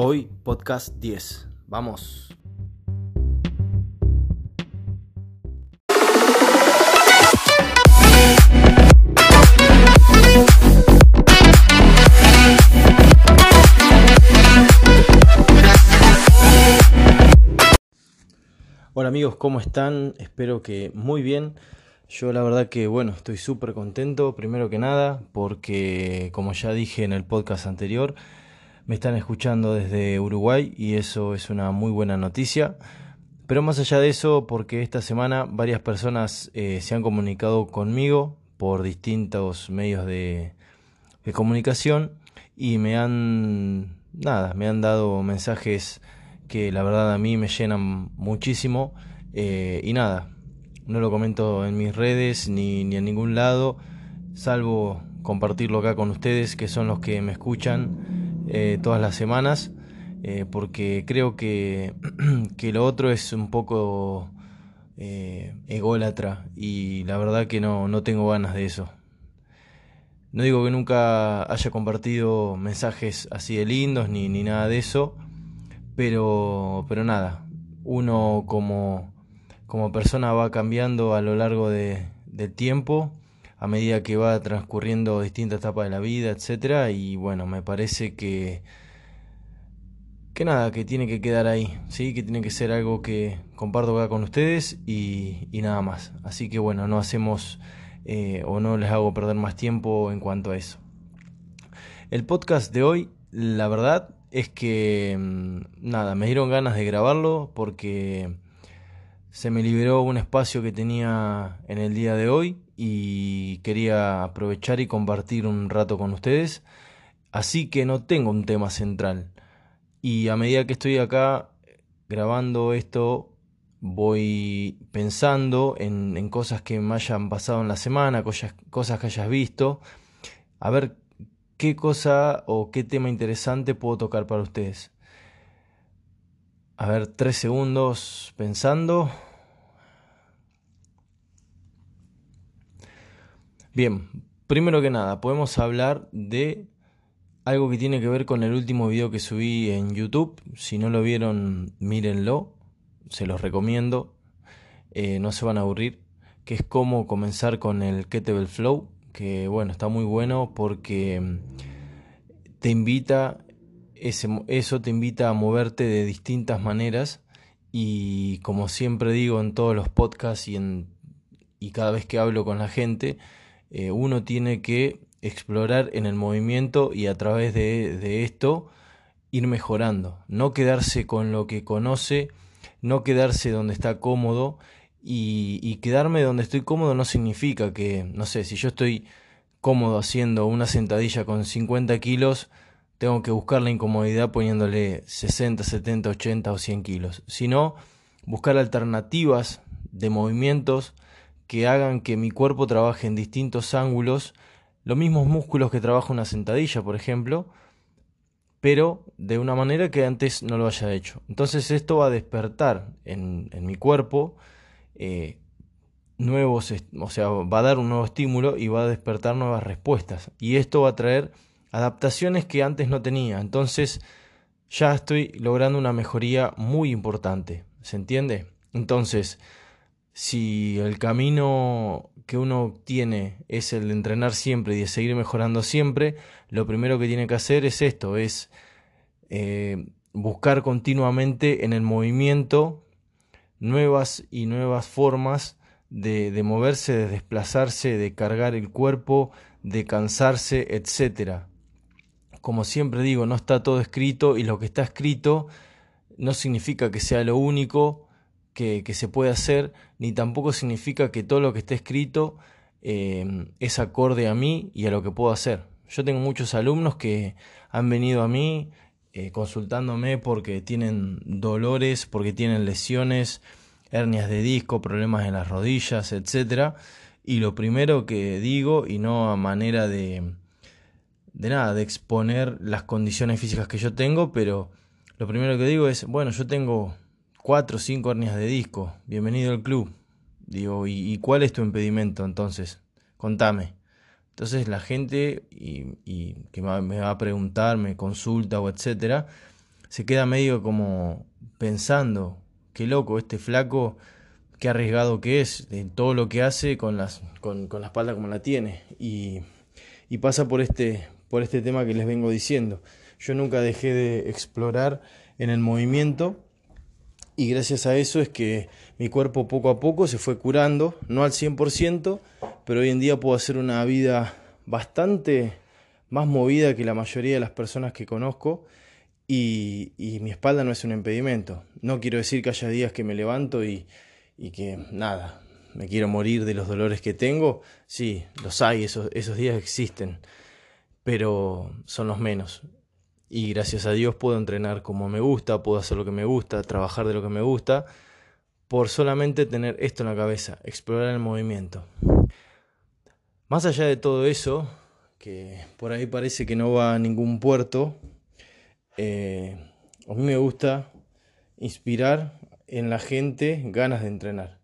Hoy podcast 10. Vamos. Hola amigos, ¿cómo están? Espero que muy bien. Yo la verdad que bueno, estoy súper contento, primero que nada, porque como ya dije en el podcast anterior, me están escuchando desde Uruguay y eso es una muy buena noticia. Pero más allá de eso, porque esta semana varias personas eh, se han comunicado conmigo por distintos medios de, de comunicación y me han, nada, me han dado mensajes que la verdad a mí me llenan muchísimo eh, y nada, no lo comento en mis redes ni, ni en ningún lado, salvo compartirlo acá con ustedes que son los que me escuchan eh, todas las semanas, eh, porque creo que, que, lo otro es un poco eh, ególatra y la verdad que no, no tengo ganas de eso. No digo que nunca haya compartido mensajes así de lindos ni, ni nada de eso, pero, pero nada, uno como, como persona va cambiando a lo largo de, del tiempo, a medida que va transcurriendo distintas etapas de la vida, etcétera, y bueno, me parece que que nada, que tiene que quedar ahí, sí, que tiene que ser algo que comparto acá con ustedes y, nada más. Así que bueno, no hacemos eh, o no les hago perder más tiempo en cuanto a eso. El podcast de hoy, la verdad, es que mm, nada, me dieron ganas de grabarlo porque se me liberó un espacio que tenía en el día de hoy y quería aprovechar y compartir un rato con ustedes. Así que no tengo un tema central. Y a medida que estoy acá grabando esto, voy pensando en, cosas que me hayan pasado en la semana, cosas, cosas que hayas visto, a ver qué cosa o qué tema interesante puedo tocar para ustedes. A ver, tres segundos pensando. Bien, primero que nada, podemos hablar de algo que tiene que ver con el último video que subí en YouTube. Si no lo vieron, mírenlo. Se los recomiendo. Eh, no se van a aburrir. Que es cómo comenzar con el Kettlebell Flow que bueno, está muy bueno porque mm, te invita, ese, eso te invita a moverte de distintas maneras y como siempre digo en todos los podcasts y, en, y cada vez que hablo con la gente, eh, uno tiene que explorar en el movimiento y a través de, de esto ir mejorando, no quedarse con lo que conoce, no quedarse donde está cómodo y, quedarme donde estoy cómodo no significa que, no sé, si yo estoy cómodo haciendo una sentadilla con 50 kilos, tengo que buscar la incomodidad poniéndole 60, 70, 80 o 100 kilos, sino buscar alternativas de movimientos que hagan que mi cuerpo trabaje en distintos ángulos, los mismos músculos que trabaja una sentadilla, por ejemplo, pero de una manera que antes no lo haya hecho. Entonces esto va a despertar en, en mi cuerpo eh, nuevos, o sea, va a dar un nuevo estímulo y va a despertar nuevas respuestas. Y esto va a traer adaptaciones que antes no tenía. Entonces ya estoy logrando una mejoría muy importante. ¿Se entiende? Entonces, si el camino que uno tiene es el de entrenar siempre y de seguir mejorando siempre, lo primero que tiene que hacer es esto, es eh, buscar continuamente en el movimiento nuevas y nuevas formas de, de, moverse, de desplazarse, de cargar el cuerpo, de cansarse, etc. Como siempre digo, no está todo escrito y lo que está escrito no significa que sea lo único que, se puede hacer, ni tampoco significa que todo lo que está escrito eh, es acorde a mí y a lo que puedo hacer. Yo tengo muchos alumnos que han venido a mí eh, consultándome porque tienen dolores, porque tienen lesiones, hernias de disco, problemas en las rodillas, etc. Y lo primero que digo, y no a manera de, de nada, de exponer las condiciones físicas que yo tengo, pero lo primero que digo es, bueno, yo tengo cuatro o cinco hernias de disco, bienvenido al club. Digo, ¿y, cuál es tu impedimento entonces? Contame. Entonces la gente y, y que me va a preguntar, me consulta o etcétera, se queda medio como pensando, qué loco, este flaco, qué arriesgado que es, de todo lo que hace con, las, con, con la espalda como la tiene. Y, y pasa por este, por este tema que les vengo diciendo. Yo nunca dejé de explorar en el movimiento y gracias a eso es que mi cuerpo poco a poco se fue curando, no al 100%, pero hoy en día puedo hacer una vida bastante más movida que la mayoría de las personas que conozco y, mi espalda no es un impedimento. No quiero decir que haya días que me levanto y, y que nada, me quiero morir de los dolores que tengo. Sí, los hay, esos, esos días existen, pero son los menos. Y gracias a Dios puedo entrenar como me gusta, puedo hacer lo que me gusta, trabajar de lo que me gusta, por solamente tener esto en la cabeza, explorar el movimiento. Más allá de todo eso, que por ahí parece que no va a ningún puerto, eh, a mí me gusta inspirar en la gente ganas de entrenar.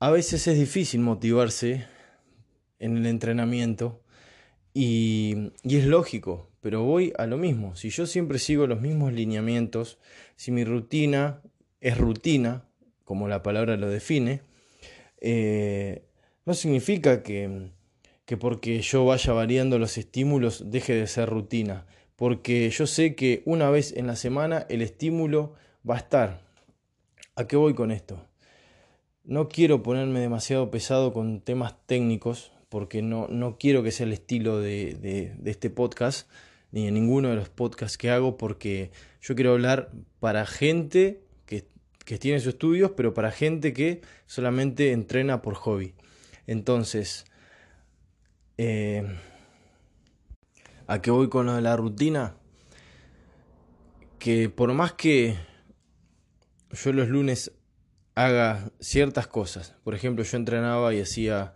A veces es difícil motivarse en el entrenamiento y, y es lógico, pero voy a lo mismo. Si yo siempre sigo los mismos lineamientos, si mi rutina es rutina, como la palabra lo define, eh, no significa que, que porque yo vaya variando los estímulos deje de ser rutina, porque yo sé que una vez en la semana el estímulo va a estar. ¿A qué voy con esto? No quiero ponerme demasiado pesado con temas técnicos, porque no, no quiero que sea el estilo de, de, de este podcast, ni en ninguno de los podcasts que hago porque yo quiero hablar para gente que, que tiene sus estudios, pero para gente que solamente entrena por hobby. Entonces, eh, ¿a qué voy con lo de la rutina? Que por más que yo los lunes haga ciertas cosas, por ejemplo, yo entrenaba y hacía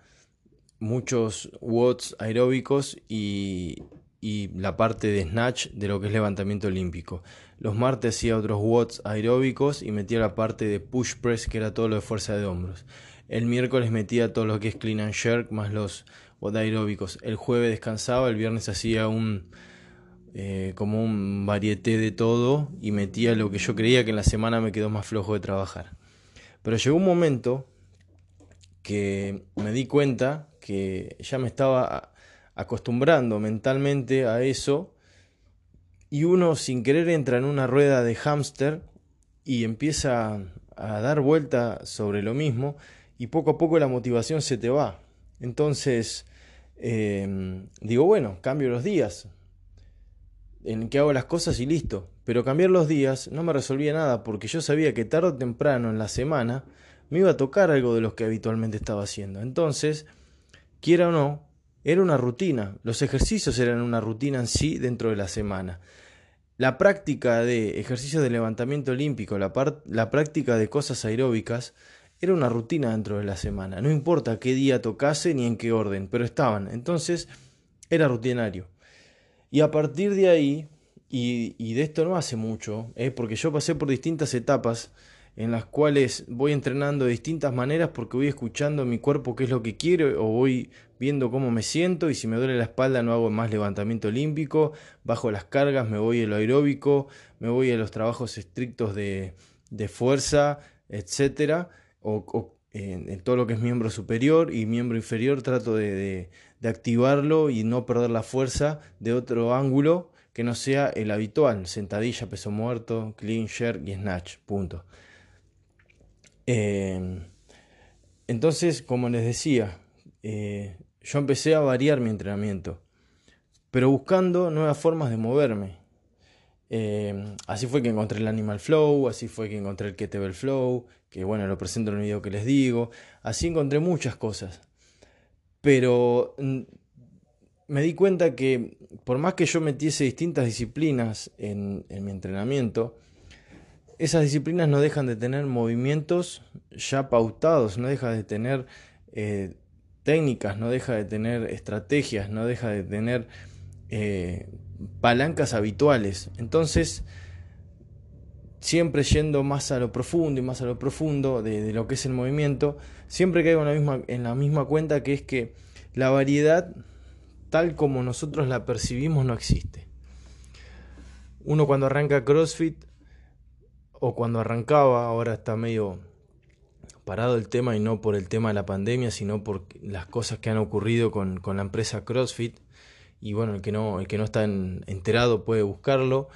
muchos watts aeróbicos y, y la parte de snatch de lo que es levantamiento olímpico. Los martes hacía otros watts aeróbicos y metía la parte de push press que era todo lo de fuerza de hombros. El miércoles metía todo lo que es clean and jerk más los watts aeróbicos. El jueves descansaba, el viernes hacía un eh, como un varieté de todo y metía lo que yo creía que en la semana me quedó más flojo de trabajar. Pero llegó un momento que me di cuenta que ya me estaba acostumbrando mentalmente a eso y uno sin querer entra en una rueda de hámster y empieza a dar vuelta sobre lo mismo y poco a poco la motivación se te va. Entonces, em, digo, bueno, cambio los días en que hago las cosas y listo. Pero cambiar los días no me resolvía nada porque yo sabía que tarde o temprano en la semana me iba a tocar algo de lo que habitualmente estaba haciendo. Entonces, quiera o no, era una rutina, los ejercicios eran una rutina en sí dentro de la semana. La práctica de ejercicios de levantamiento olímpico, la, la práctica de cosas aeróbicas, era una rutina dentro de la semana. No importa qué día tocase ni en qué orden, pero estaban. Entonces era rutinario. Y a partir de ahí, y, de esto no hace mucho, ¿eh? porque yo pasé por distintas etapas en las cuales voy entrenando de distintas maneras porque voy escuchando mi cuerpo qué es lo que quiero o voy viendo cómo me siento y si me duele la espalda no hago más levantamiento olímpico, bajo las cargas, me voy a lo aeróbico, me voy a los trabajos estrictos de, de fuerza, etcétera, o, en, todo lo que es miembro superior y miembro inferior trato de, de, de activarlo y no perder la fuerza de otro ángulo que no sea el habitual, sentadilla, peso muerto, clean, jerk y snatch, punto. Eh, entonces, como les decía, eh, yo empecé a variar mi entrenamiento, pero buscando nuevas formas de moverme. Eh, así fue que encontré el Animal Flow, así fue que encontré el Kettlebell Flow, que bueno, lo presento en el video que les digo. Así encontré muchas cosas. Pero mm, me di cuenta que por más que yo metiese distintas disciplinas en mi entrenamiento, esas disciplinas no dejan de tener movimientos ya pautados, no deja de tener eh, técnicas, no deja de tener estrategias, no deja de tener eh, palancas habituales. Entonces, siempre yendo más a lo profundo y más a lo profundo de, lo que es el movimiento, siempre caigo en la, misma, en la misma cuenta que es que la variedad tal como nosotros la percibimos no existe. uno cuando arranca CrossFit o cuando arrancaba, ahora está medio parado el tema y no por el tema de la pandemia, sino por las cosas que han ocurrido con, la empresa CrossFit. Y bueno, el que no, está enterado puede buscarlo.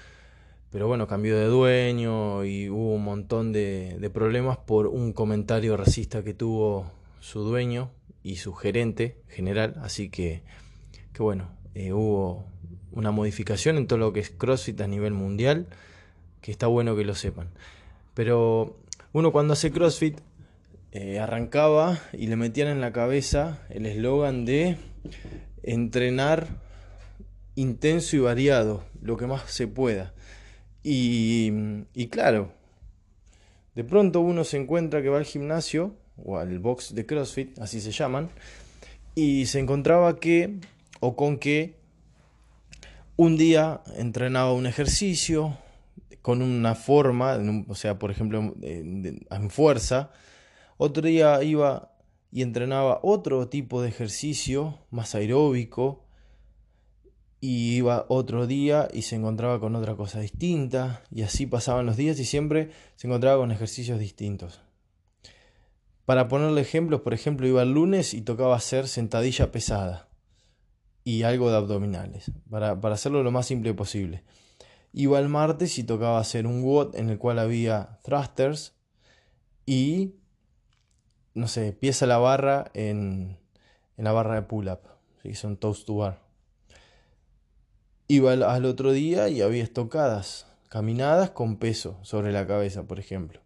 Pero bueno, cambió de dueño y hubo un montón de, problemas por un comentario racista que tuvo su dueño y su gerente general. Así que, que bueno, eh, hubo una modificación en todo lo que es CrossFit a nivel mundial, que está bueno que lo sepan. Pero uno cuando hace CrossFit eh, arrancaba y le metían en la cabeza el eslogan de entrenar intenso y variado, lo que más se pueda. Y, y claro, de pronto uno se encuentra que va al gimnasio o al box de CrossFit, así se llaman, y se encontraba que o con que un día entrenaba un ejercicio con una forma, o sea, por ejemplo, en fuerza, otro día iba y entrenaba otro tipo de ejercicio más aeróbico, y iba otro día y se encontraba con otra cosa distinta, y así pasaban los días y siempre se encontraba con ejercicios distintos. Para ponerle ejemplos, por ejemplo, iba el lunes y tocaba hacer sentadilla pesada y algo de abdominales, para, hacerlo lo más simple posible. Iba el martes y tocaba hacer un WOD en el cual había thrusters y, no sé, pieza la barra en, la barra de pull-up, ¿sí? son toast to bar. Iba al, otro día y había estocadas, caminadas con peso sobre la cabeza, por ejemplo.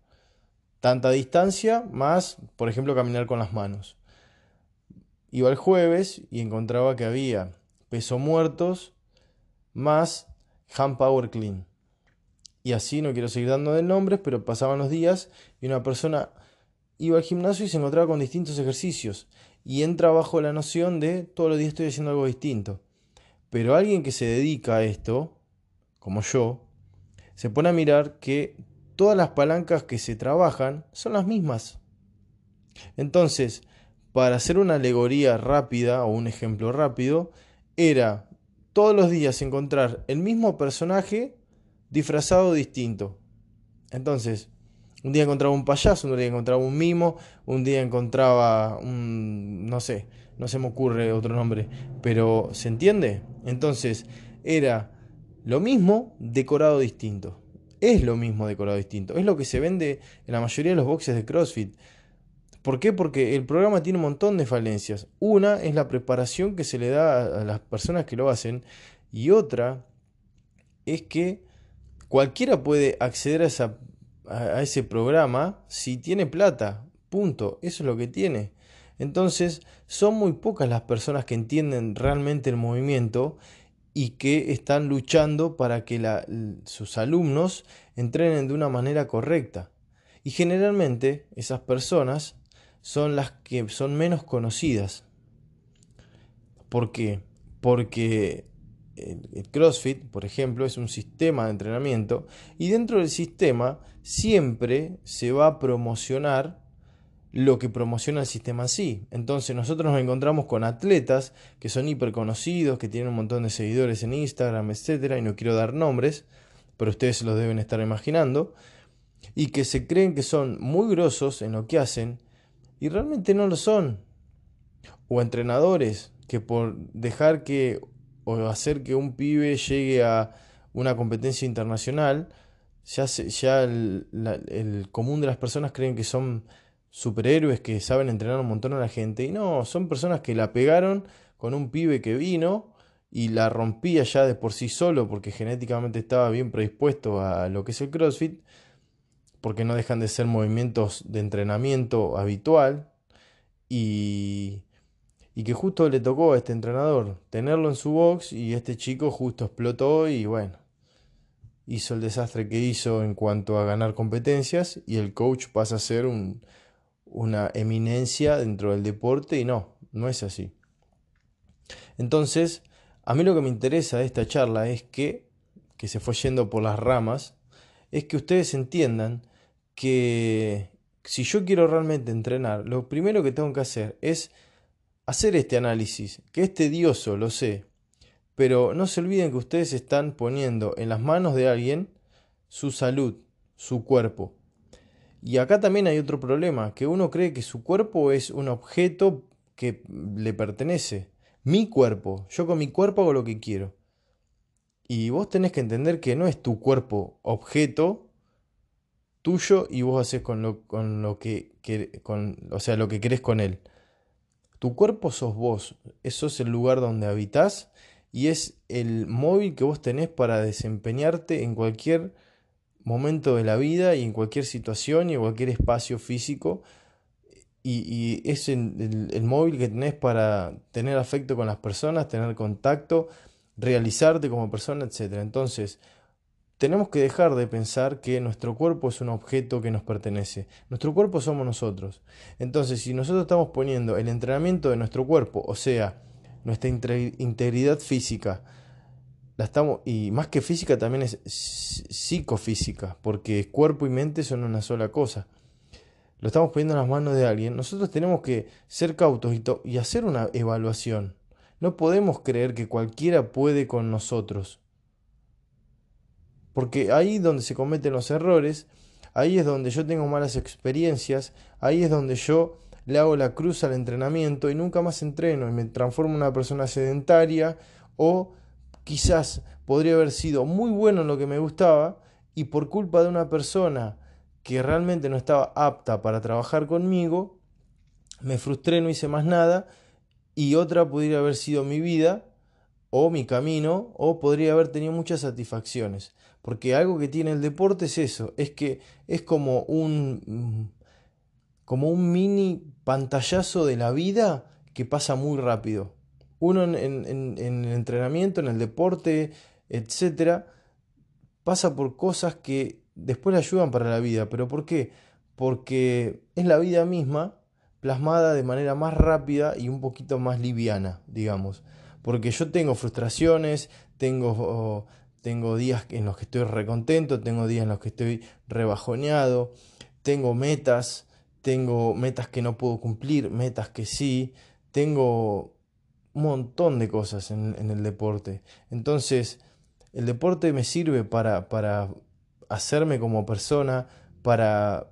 Tanta distancia más, por ejemplo, caminar con las manos. Iba el jueves y encontraba que había peso muertos más hand power clean. Y así, no quiero seguir dando de nombres, pero pasaban los días y una persona iba al gimnasio y se encontraba con distintos ejercicios. Y entra bajo la noción de todos los días estoy haciendo algo distinto. Pero alguien que se dedica a esto, como yo, se pone a mirar que todas las palancas que se trabajan son las mismas. Entonces, para hacer una alegoría rápida o un ejemplo rápido, era todos los días encontrar el mismo personaje disfrazado distinto. Entonces, un día encontraba un payaso, un día encontraba un mimo, un día encontraba un... no sé, no se me ocurre otro nombre, pero ¿se entiende? Entonces, era lo mismo decorado distinto. Es lo mismo decorado distinto. Es lo que se vende en la mayoría de los boxes de CrossFit. ¿Por qué? Porque el programa tiene un montón de falencias. Una es la preparación que se le da a las personas que lo hacen y otra es que cualquiera puede acceder a, ese programa si tiene plata. Punto. Eso es lo que tiene. Entonces, son muy pocas las personas que entienden realmente el movimiento y que están luchando para que sus alumnos entrenen de una manera correcta. Y generalmente esas personas son las que son menos conocidas. ¿Por qué? Porque el CrossFit, por ejemplo, es un sistema de entrenamiento y dentro del sistema siempre se va a promocionar lo que promociona el sistema en sí. Entonces nosotros nos encontramos con atletas que son hiper conocidos, que tienen un montón de seguidores en Instagram, etcétera, y no quiero dar nombres, pero ustedes se los deben estar imaginando, y que se creen que son muy grosos en lo que hacen y realmente no lo son. O entrenadores que por dejar que o hacer que un pibe llegue a una competencia internacional, ya, ya el, el, común de las personas creen que son superhéroes que saben entrenar un montón a la gente. Y no, son personas que la pegaron con un pibe que vino y la rompía ya de por sí solo porque genéticamente estaba bien predispuesto a lo que es el CrossFit porque no dejan de ser movimientos de entrenamiento habitual y, y que justo le tocó a este entrenador tenerlo en su box y este chico justo explotó y bueno, hizo el desastre que hizo en cuanto a ganar competencias y el coach pasa a ser un, una eminencia dentro del deporte y no, no es así. Entonces, a mí lo que me interesa de esta charla es que, que se fue yendo por las ramas, es que ustedes entiendan que si yo quiero realmente entrenar, lo primero que tengo que hacer es hacer este análisis, que es tedioso, lo sé, Pero no se olviden que ustedes están poniendo en las manos de alguien su salud, su cuerpo. Y acá también hay otro problema, que uno cree que su cuerpo es un objeto que le pertenece. Mi cuerpo, yo con mi cuerpo hago lo que quiero. Y vos tenés que entender que no es tu cuerpo objeto tuyo y vos haces con lo, con lo que, con, o sea, lo que querés con él. Tu cuerpo sos vos, eso es el lugar donde habitas y es el móvil que vos tenés para desempeñarte en cualquier momento de la vida y en cualquier situación y en cualquier espacio físico. Y, es el, móvil que tenés para tener afecto con las personas, tener contacto, realizarte como persona, etc. Entonces, tenemos que dejar de pensar que nuestro cuerpo es un objeto que nos pertenece. Nuestro cuerpo somos nosotros. Entonces, si nosotros estamos poniendo el entrenamiento de nuestro cuerpo, o sea, nuestra integridad física, la estamos, y más que física también es psicofísica, porque cuerpo y mente son una sola cosa. Lo estamos poniendo en las manos de alguien. Nosotros tenemos que ser cautos y, y hacer una evaluación. No podemos creer que cualquiera puede con nosotros. Porque ahí es donde se cometen los errores, ahí es donde yo tengo malas experiencias, ahí es donde yo le hago la cruz al entrenamiento y nunca más entreno y me transformo en una persona sedentaria o quizás podría haber sido muy bueno en lo que me gustaba y por culpa de una persona que realmente no estaba apta para trabajar conmigo, me frustré, no hice más nada y otra podría haber sido mi vida o mi camino o podría haber tenido muchas satisfacciones. Porque algo que tiene el deporte es eso, es que es como un como un mini pantallazo de la vida que pasa muy rápido. Uno en, en, el entrenamiento, en el deporte, etcétera, pasa por cosas que después le ayudan para la vida. ¿Pero por qué? Porque es la vida misma plasmada de manera más rápida y un poquito más liviana, digamos. Porque yo tengo frustraciones, tengo tengo días en los que estoy recontento, tengo días en los que estoy rebajoneado, tengo metas, tengo metas que no puedo cumplir, metas que sí, tengo un montón de cosas en, el deporte. Entonces, el deporte me sirve para, para hacerme como persona, para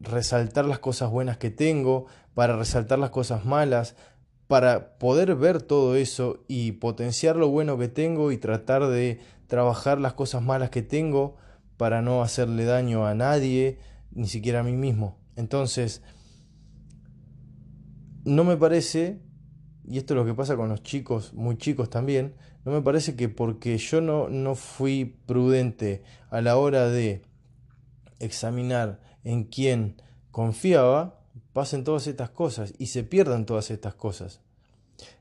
resaltar las cosas buenas que tengo, para resaltar las cosas malas, para poder ver todo eso y potenciar lo bueno que tengo y tratar de trabajar las cosas malas que tengo para no hacerle daño a nadie, ni siquiera a mí mismo. Entonces, no me parece, y esto es lo que pasa con los chicos, muy chicos también, no me parece que porque yo no, no fui prudente a la hora de examinar en quién confiaba, pasen todas estas cosas y se pierdan todas estas cosas.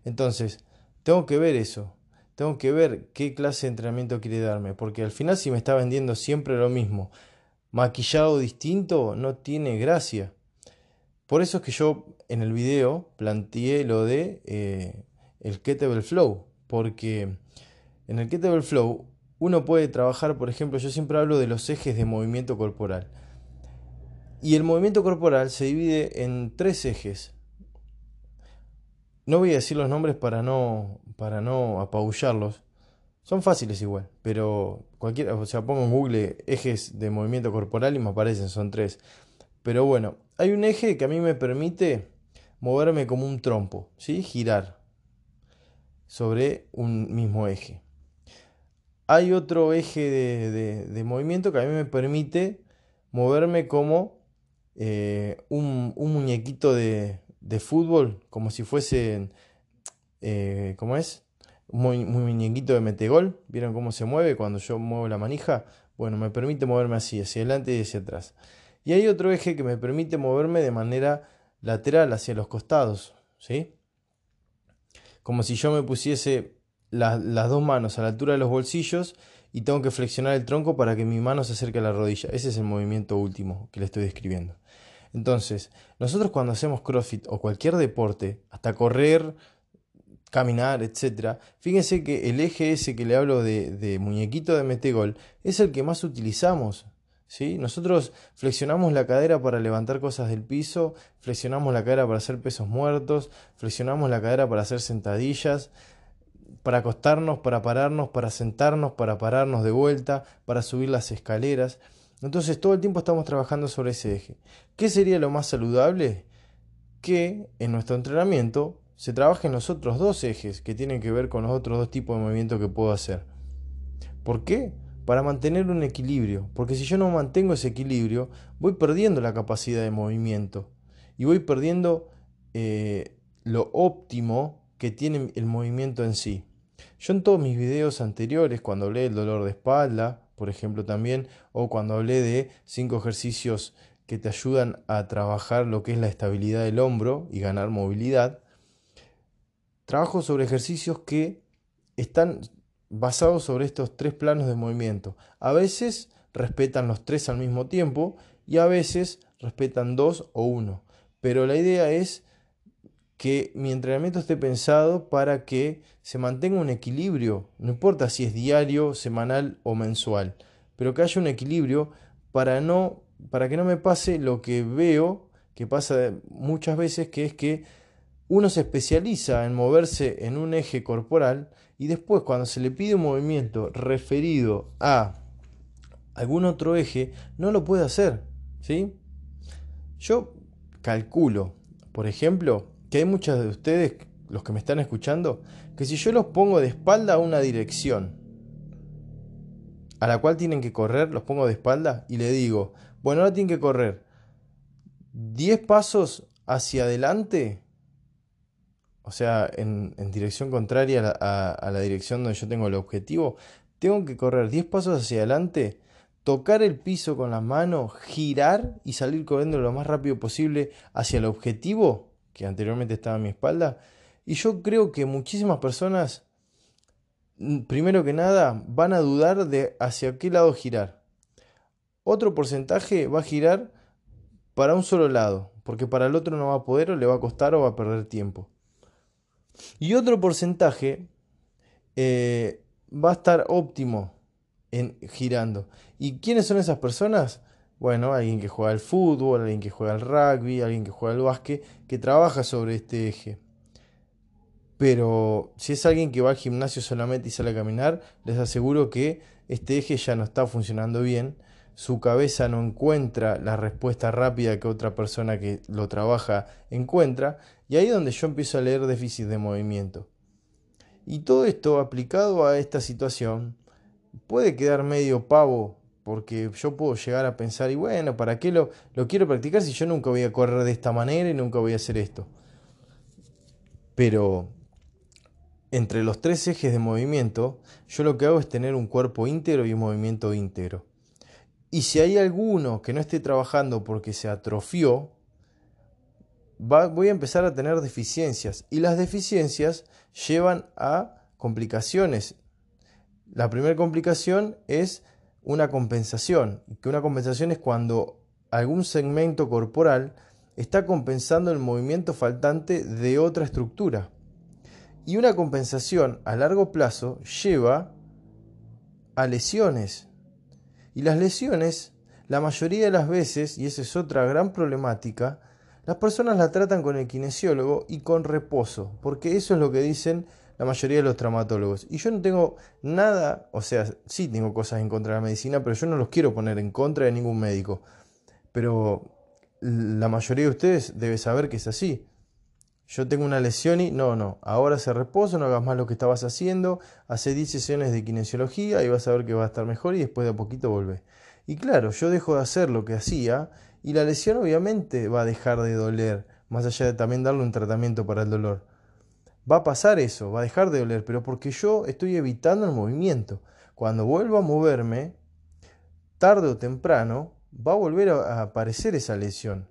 Entonces, tengo que ver eso, tengo que ver qué clase de entrenamiento quiere darme, porque al final si me está vendiendo siempre lo mismo, maquillado distinto, no tiene gracia. Por eso es que yo en el video planteé lo de eh, el kettlebell flow, porque en el kettlebell flow uno puede trabajar, por ejemplo, yo siempre hablo de los ejes de movimiento corporal. Y el movimiento corporal se divide en tres ejes. No voy a decir los nombres para no, para no apabullarlos. Son fáciles igual, pero cualquiera, o sea, pongo en Google ejes de movimiento corporal y me aparecen, son tres. Pero bueno, hay un eje que a mí me permite moverme como un trompo, ¿sí? Girar sobre un mismo eje. Hay otro eje de, movimiento que a mí me permite moverme como eh, un muñequito de, de fútbol, como si fuese, eh, ¿cómo es? Muy, muy muñequito de metegol. ¿Vieron cómo se mueve cuando yo muevo la manija? Bueno, me permite moverme así, hacia adelante y hacia atrás. Y hay otro eje que me permite moverme de manera lateral hacia los costados, ¿sí? Como si yo me pusiese las dos manos a la altura de los bolsillos y tengo que flexionar el tronco para que mi mano se acerque a la rodilla. Ese es el movimiento último que le estoy describiendo. Entonces, nosotros cuando hacemos CrossFit o cualquier deporte, hasta correr, caminar, etc., fíjense que el eje ese que le hablo de, muñequito de metegol es el que más utilizamos. ¿sí? Nosotros flexionamos la cadera para levantar cosas del piso, flexionamos la cadera para hacer pesos muertos, flexionamos la cadera para hacer sentadillas, para acostarnos, para pararnos, para sentarnos, para pararnos de vuelta, para subir las escaleras. Entonces todo el tiempo estamos trabajando sobre ese eje. ¿Qué sería lo más saludable? Que en nuestro entrenamiento se trabajen los otros dos ejes que tienen que ver con los otros dos tipos de movimiento que puedo hacer. ¿Por qué? Para mantener un equilibrio. Porque si yo no mantengo ese equilibrio, voy perdiendo la capacidad de movimiento. Y voy perdiendo eh, lo óptimo que tiene el movimiento en sí. Yo en todos mis videos anteriores, cuando hablé del dolor de espalda, por ejemplo también, o cuando hablé de cinco ejercicios que te ayudan a trabajar lo que es la estabilidad del hombro y ganar movilidad, trabajo sobre ejercicios que están basados sobre estos tres planos de movimiento. A veces respetan los tres al mismo tiempo y a veces respetan dos o uno. Pero la idea es que mi entrenamiento esté pensado para que se mantenga un equilibrio, no importa si es diario, semanal o mensual, pero que haya un equilibrio para no para que no me pase lo que veo que pasa muchas veces que es que uno se especializa en moverse en un eje corporal y después cuando se le pide un movimiento referido a algún otro eje no lo puede hacer, ¿sí? Yo calculo, por ejemplo, que hay muchos de ustedes, los que me están escuchando, que si yo los pongo de espalda a una dirección a la cual tienen que correr, los pongo de espalda y le digo, bueno, ahora tienen que correr 10 pasos hacia adelante, o sea, en, dirección contraria a a la dirección donde yo tengo el objetivo, tengo que correr 10 pasos hacia adelante tocar el piso con las manos, girar y salir corriendo lo más rápido posible hacia el objetivo que anteriormente estaba a mi espalda. Y yo creo que muchísimas personas, mm, primero que nada, van a dudar de hacia qué lado girar. Otro porcentaje va a girar para un solo lado, porque para el otro no va a poder o le va a costar o va a perder tiempo. Y otro porcentaje eh, va a estar óptimo en girando. ¿Y quiénes son esas personas? Bueno, alguien que juega al fútbol, alguien que juega al rugby, alguien que juega al básquet, que trabaja sobre este eje. Pero si es alguien que va al gimnasio solamente y sale a caminar, les aseguro que este eje ya no está funcionando bien. Su cabeza no encuentra la respuesta rápida que otra persona que lo trabaja encuentra. Y ahí es donde yo empiezo a leer déficit de movimiento. Y todo esto aplicado a esta situación puede quedar medio pavo porque yo puedo llegar a pensar, y bueno, ¿para qué lo, quiero practicar si yo nunca voy a correr de esta manera y nunca voy a hacer esto? Pero entre los tres ejes de movimiento, yo lo que hago es tener un cuerpo íntegro y un movimiento íntegro. Y si hay alguno que no esté trabajando porque se atrofió, voy a empezar a tener deficiencias. Y las deficiencias llevan a complicaciones. La primera complicación es una compensación, que una compensación es cuando algún segmento corporal está compensando el movimiento faltante de otra estructura. Y una compensación a largo plazo lleva a lesiones. Y las lesiones, la mayoría de las veces, y esa es otra gran problemática, las personas la tratan con el kinesiólogo y con reposo, porque eso es lo que dicen la mayoría de los traumatólogos. Y yo no tengo nada, o sea, sí tengo cosas en contra de la medicina, pero yo no los quiero poner en contra de ningún médico. Pero la mayoría de ustedes debe saber que es así. Yo tengo una lesión y no, no, ahora se reposo, no hagas más lo que estabas haciendo, hace 10 sesiones de kinesiología y vas a ver que va a estar mejor y después de a poquito vuelve. Y claro, yo dejo de hacer lo que hacía y la lesión obviamente va a dejar de doler, más allá de también darle un tratamiento para el dolor va a pasar eso, va a dejar de doler, pero porque yo estoy evitando el movimiento. Cuando vuelvo a moverme, tarde o temprano, va a volver a aparecer esa lesión.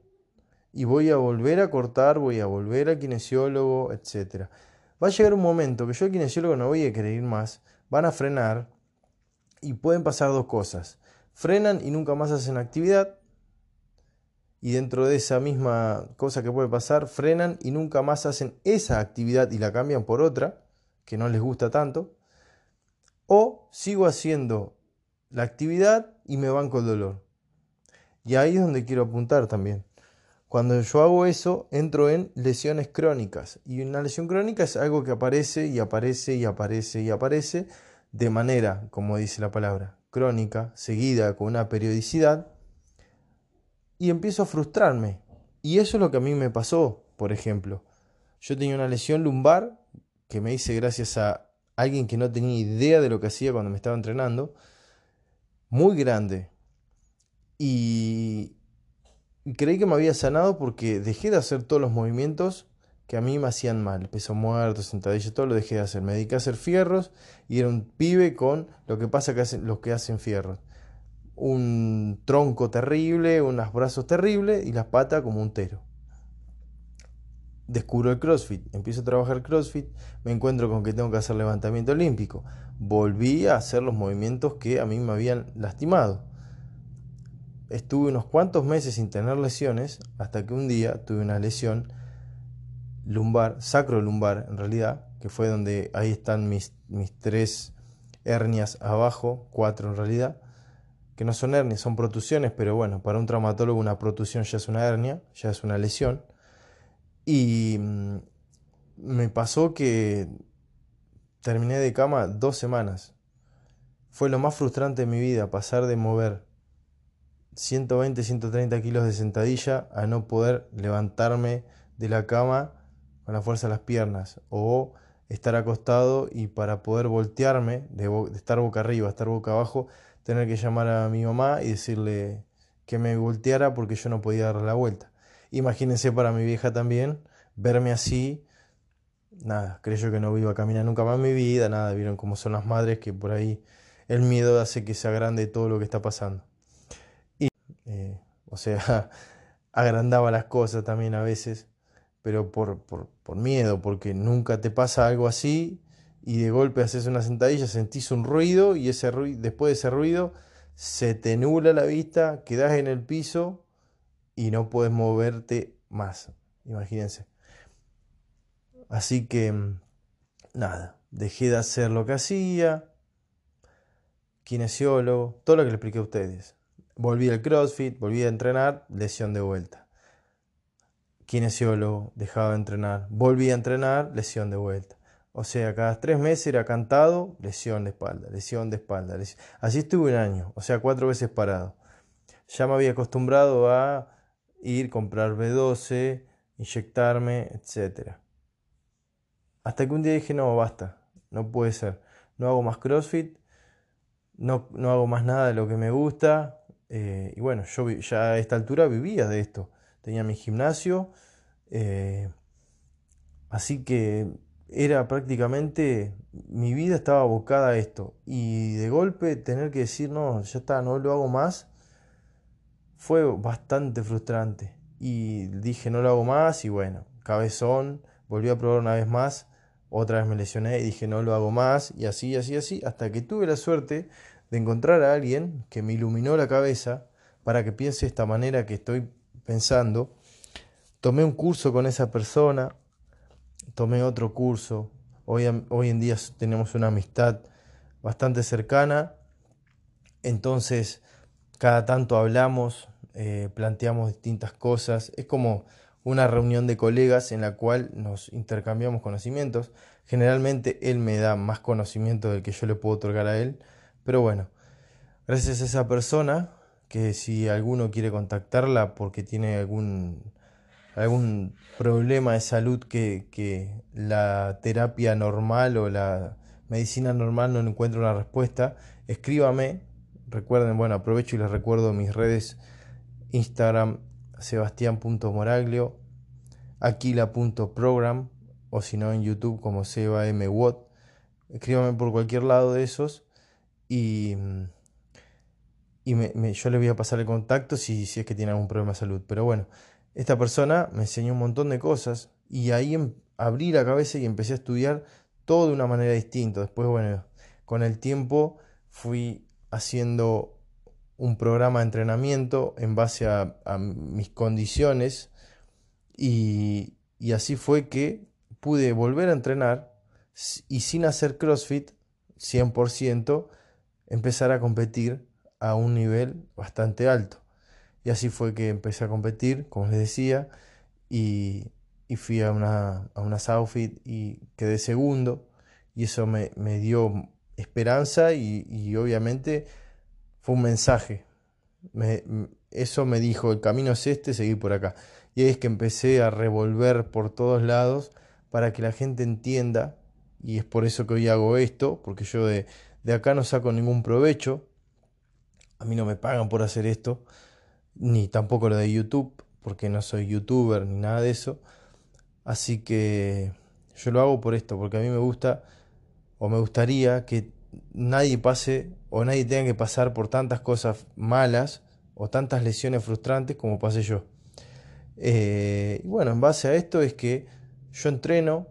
Y voy a volver a cortar, voy a volver al kinesiólogo, etc. Va a llegar un momento que yo al kinesiólogo no voy a querer ir más, van a frenar y pueden pasar dos cosas. Frenan y nunca más hacen actividad y dentro de esa misma cosa que puede pasar, frenan y nunca más hacen esa actividad y la cambian por otra que no les gusta tanto. O sigo haciendo la actividad y me banco el dolor. Y ahí es donde quiero apuntar también. Cuando yo hago eso, entro en lesiones crónicas. Y una lesión crónica es algo que aparece y aparece y aparece y aparece de manera, como dice la palabra, crónica, seguida con una periodicidad. Y empiezo a frustrarme. Y eso es lo que a mí me pasó, por ejemplo. Yo tenía una lesión lumbar que me hice gracias a alguien que no tenía idea de lo que hacía cuando me estaba entrenando, muy grande. Y, creí que me había sanado porque dejé de hacer todos los movimientos que a mí me hacían mal. Peso muerto, sentadilla, todo lo dejé de hacer. Me dediqué a hacer fierros y era un pibe con lo que pasa que hacen los que hacen fierros. Un tronco terrible, unos brazos terribles y las patas como un tero. Descubro el CrossFit, empiezo a trabajar CrossFit, me encuentro con que tengo que hacer levantamiento olímpico. Volví a hacer los movimientos que a mí me habían lastimado estuve unos cuantos meses sin tener lesiones hasta que un día tuve una lesión lumbar, sacro lumbar en realidad, que fue donde ahí están mis, mis tres hernias abajo, cuatro en realidad, que no son hernias, son protusiones, pero bueno, para un traumatólogo una protusión ya es una hernia, ya es una lesión. Y mm, me pasó que terminé de cama dos semanas. Fue lo más frustrante de mi vida, pasar de mover 120, 130 kilos de sentadilla a no poder levantarme de la cama con la fuerza de las piernas o estar acostado y para poder voltearme, de, estar boca arriba, estar boca abajo, tener que llamar a mi mamá y decirle que me volteara porque yo no podía dar la vuelta. Imagínense para mi vieja también, verme así, nada, creo que no iba a caminar nunca más en mi vida, nada, vieron cómo son las madres que por ahí el miedo hace que se agrande todo lo que está pasando. O sea, agrandaba las cosas también a veces, pero por, por, miedo, porque nunca te pasa algo así y de golpe haces una sentadilla, sentís un ruido y ese ruido, después de ese ruido se te nubla la vista, quedas en el piso y no puedes moverte más. Imagínense. Así que, mm, nada, dejé de hacer lo que hacía, kinesiólogo, todo lo que le expliqué a ustedes. Volví al CrossFit, volví a entrenar, lesión de vuelta. Kinesiólogo, dejaba de entrenar. Volví a entrenar, lesión de vuelta. O sea, cada tres meses era cantado, lesión de espalda, lesión de espalda. Así estuve un año, o sea, cuatro veces parado. Ya me había acostumbrado a ir, comprar B12, inyectarme, etc. Hasta que un día dije, no, basta, no puede ser. No hago más CrossFit, no, no hago más nada de lo que me gusta, eh, y bueno, yo ya a esta altura vivía de esto. Tenía mi gimnasio. Eh, así que era prácticamente, mi vida estaba abocada a esto. Y de golpe tener que decir, no, ya está, no lo hago más, fue bastante frustrante. Y dije, no lo hago más y bueno, cabezón, volví a probar una vez más. Otra vez me lesioné y dije, no lo hago más. Y así, así, así, hasta que tuve la suerte de encontrar a alguien que me iluminó la cabeza para que piense de esta manera que estoy pensando. Tomé un curso con esa persona, tomé otro curso. Hoy, hoy en día tenemos una amistad bastante cercana. Entonces, cada tanto hablamos, eh, planteamos distintas cosas. Es como una reunión de colegas en la cual nos intercambiamos conocimientos. Generalmente él me da más conocimiento del que yo le puedo otorgar a él pero bueno, gracias a esa persona, que si alguno quiere contactarla porque tiene algún, algún problema de salud que, que la terapia normal o la medicina normal no encuentra una respuesta, escríbame. Recuerden, bueno, aprovecho y les recuerdo mis redes Instagram sebastián.moraglio, aquila.program o si no en YouTube como Seba M. Watt. Escríbame por cualquier lado de esos y, y me, yo le voy a pasar el contacto si, si es que tiene algún problema de salud. Pero bueno, esta persona me enseñó un montón de cosas y ahí em, abrí la cabeza y empecé a estudiar todo de una manera distinta. Después, bueno, con el tiempo fui haciendo un programa de entrenamiento en base a, a mis condiciones y, y así fue que pude volver a entrenar y sin hacer CrossFit 100%, empezar a competir a un nivel bastante alto. Y así fue que empecé a competir, como les decía, y, fui a una, a una Southfit y quedé segundo. Y eso me, dio esperanza y, obviamente fue un mensaje. eso me dijo, el camino es este, seguir por acá. Y es que empecé a revolver por todos lados para que la gente entienda, y es por eso que hoy hago esto, porque yo de, de acá no saco ningún provecho, a mí no me pagan por hacer esto, ni tampoco lo de YouTube, porque no soy youtuber ni nada de eso. Así que yo lo hago por esto, porque a mí me gusta o me gustaría que nadie pase o nadie tenga que pasar por tantas cosas malas o tantas lesiones frustrantes como pasé yo. Eh, y bueno, en base a esto es que yo entreno,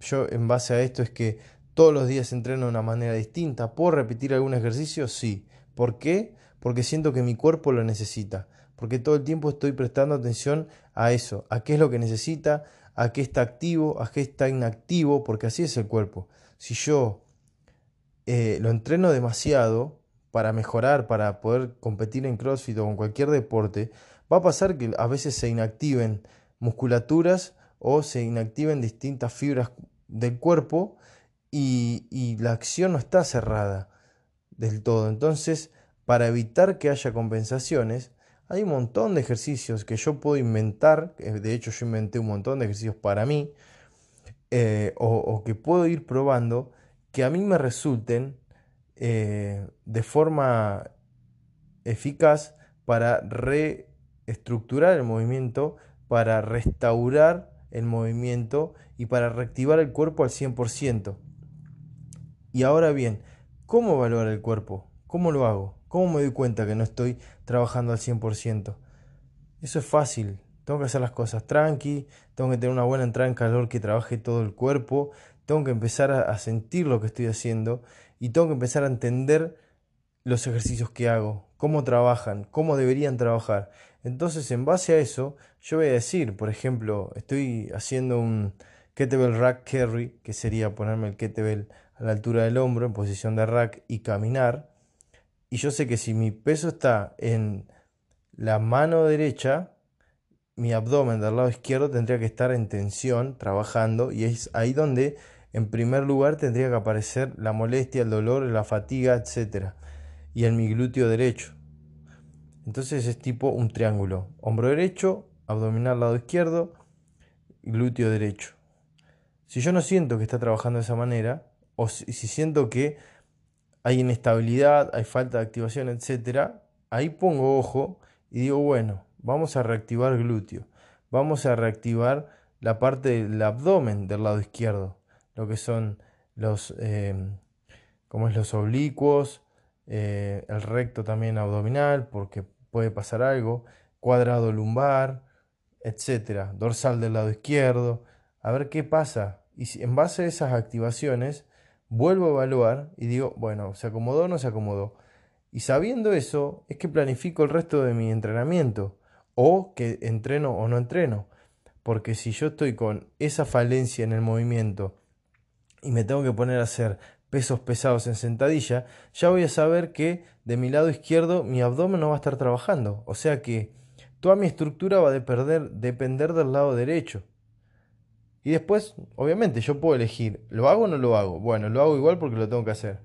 yo en base a esto es que todos los días entreno de una manera distinta. ¿Puedo repetir algún ejercicio? Sí. ¿Por qué? Porque siento que mi cuerpo lo necesita. Porque todo el tiempo estoy prestando atención a eso, a qué es lo que necesita, a qué está activo, a qué está inactivo, porque así es el cuerpo. Si yo eh, lo entreno demasiado para mejorar, para poder competir en CrossFit o en cualquier deporte, va a pasar que a veces se inactiven musculaturas o se inactiven distintas fibras del cuerpo y, la acción no está cerrada del todo. Entonces, para evitar que haya compensaciones, hay un montón de ejercicios que yo puedo inventar, de hecho yo inventé un montón de ejercicios para mí, eh, o, que puedo ir probando, que a mí me resulten eh, de forma eficaz para reestructurar el movimiento, para restaurar el movimiento y para reactivar el cuerpo al 100%. Y ahora bien, ¿cómo evaluar el cuerpo? ¿Cómo lo hago? ¿Cómo me doy cuenta que no estoy trabajando al 100%? Eso es fácil. Tengo que hacer las cosas tranqui, tengo que tener una buena entrada en calor que trabaje todo el cuerpo, tengo que empezar a, sentir lo que estoy haciendo y tengo que empezar a entender los ejercicios que hago, cómo trabajan, cómo deberían trabajar. Entonces, en base a eso, yo voy a decir, por ejemplo, estoy haciendo un kettlebell rack carry, que sería ponerme el kettlebell la altura del hombro en posición de rack y caminar. Y yo sé que si mi peso está en la mano derecha, mi abdomen del lado izquierdo tendría que estar en tensión, trabajando, y es ahí donde en primer lugar tendría que aparecer la molestia, el dolor, la fatiga, etc. Y en mi glúteo derecho. Entonces es tipo un triángulo. Hombro derecho, abdominal lado izquierdo, glúteo derecho. Si yo no siento que está trabajando de esa manera, o si siento que hay inestabilidad, hay falta de activación, etc., ahí pongo ojo y digo, bueno, vamos a reactivar glúteo, vamos a reactivar la parte del abdomen del lado izquierdo, lo que son los, em, es los oblicuos, eh, el recto también abdominal, porque puede pasar algo, cuadrado lumbar, etc., dorsal del lado izquierdo, a ver qué pasa. Y en base a esas activaciones, vuelvo a evaluar y digo, bueno, ¿se acomodó o no se acomodó? Y sabiendo eso, es que planifico el resto de mi entrenamiento, o que entreno o no entreno. Porque si yo estoy con esa falencia en el movimiento y me tengo que poner a hacer pesos pesados en sentadilla, ya voy a saber que de mi lado izquierdo mi abdomen no va a estar trabajando. O sea que toda mi estructura va a depender, depender del lado derecho. Y después, obviamente, yo puedo elegir, ¿lo hago o no lo hago? Bueno, lo hago igual porque lo tengo que hacer.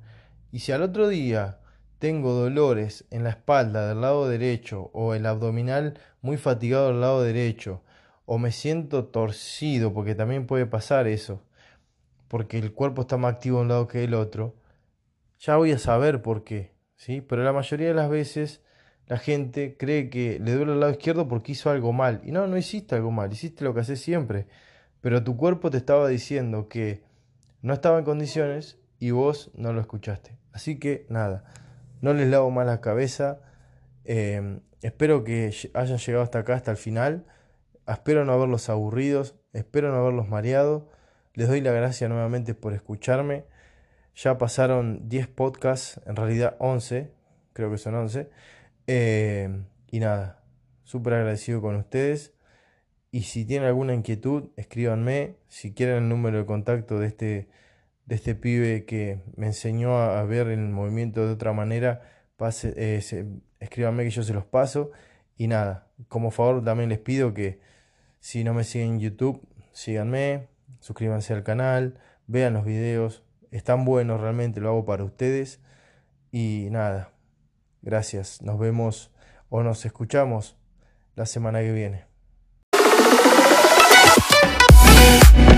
Y si al otro día tengo dolores en la espalda del lado derecho o el abdominal muy fatigado del lado derecho o me siento torcido porque también puede pasar eso porque el cuerpo está más activo de un lado que el otro ya voy a saber por qué ¿sí? pero la mayoría de las veces la gente cree que le duele el lado izquierdo porque hizo algo mal y no, no hiciste algo mal hiciste lo que haces siempre pero tu cuerpo te estaba diciendo que no estaba en condiciones y vos no lo escuchaste. Así que nada, no les lavo más la cabeza. Em, espero que hayan llegado hasta acá, hasta el final. Espero no haberlos aburridos, espero no haberlos mareado. Les doy la gracia nuevamente por escucharme. Ya pasaron 10 podcasts, en realidad 11, creo que son 11. Em, y nada, súper agradecido con ustedes. Y si tienen alguna inquietud, escríbanme. Si quieren el número de contacto de este, de este pibe que me enseñó a, ver el movimiento de otra manera, pase, eh, escríbanme que yo se los paso. Y nada, como favor también les pido que si no me siguen en YouTube, síganme, suscríbanse al canal, vean los videos, están buenos realmente, lo hago para ustedes. Y nada, gracias, nos vemos o nos escuchamos la semana que viene. you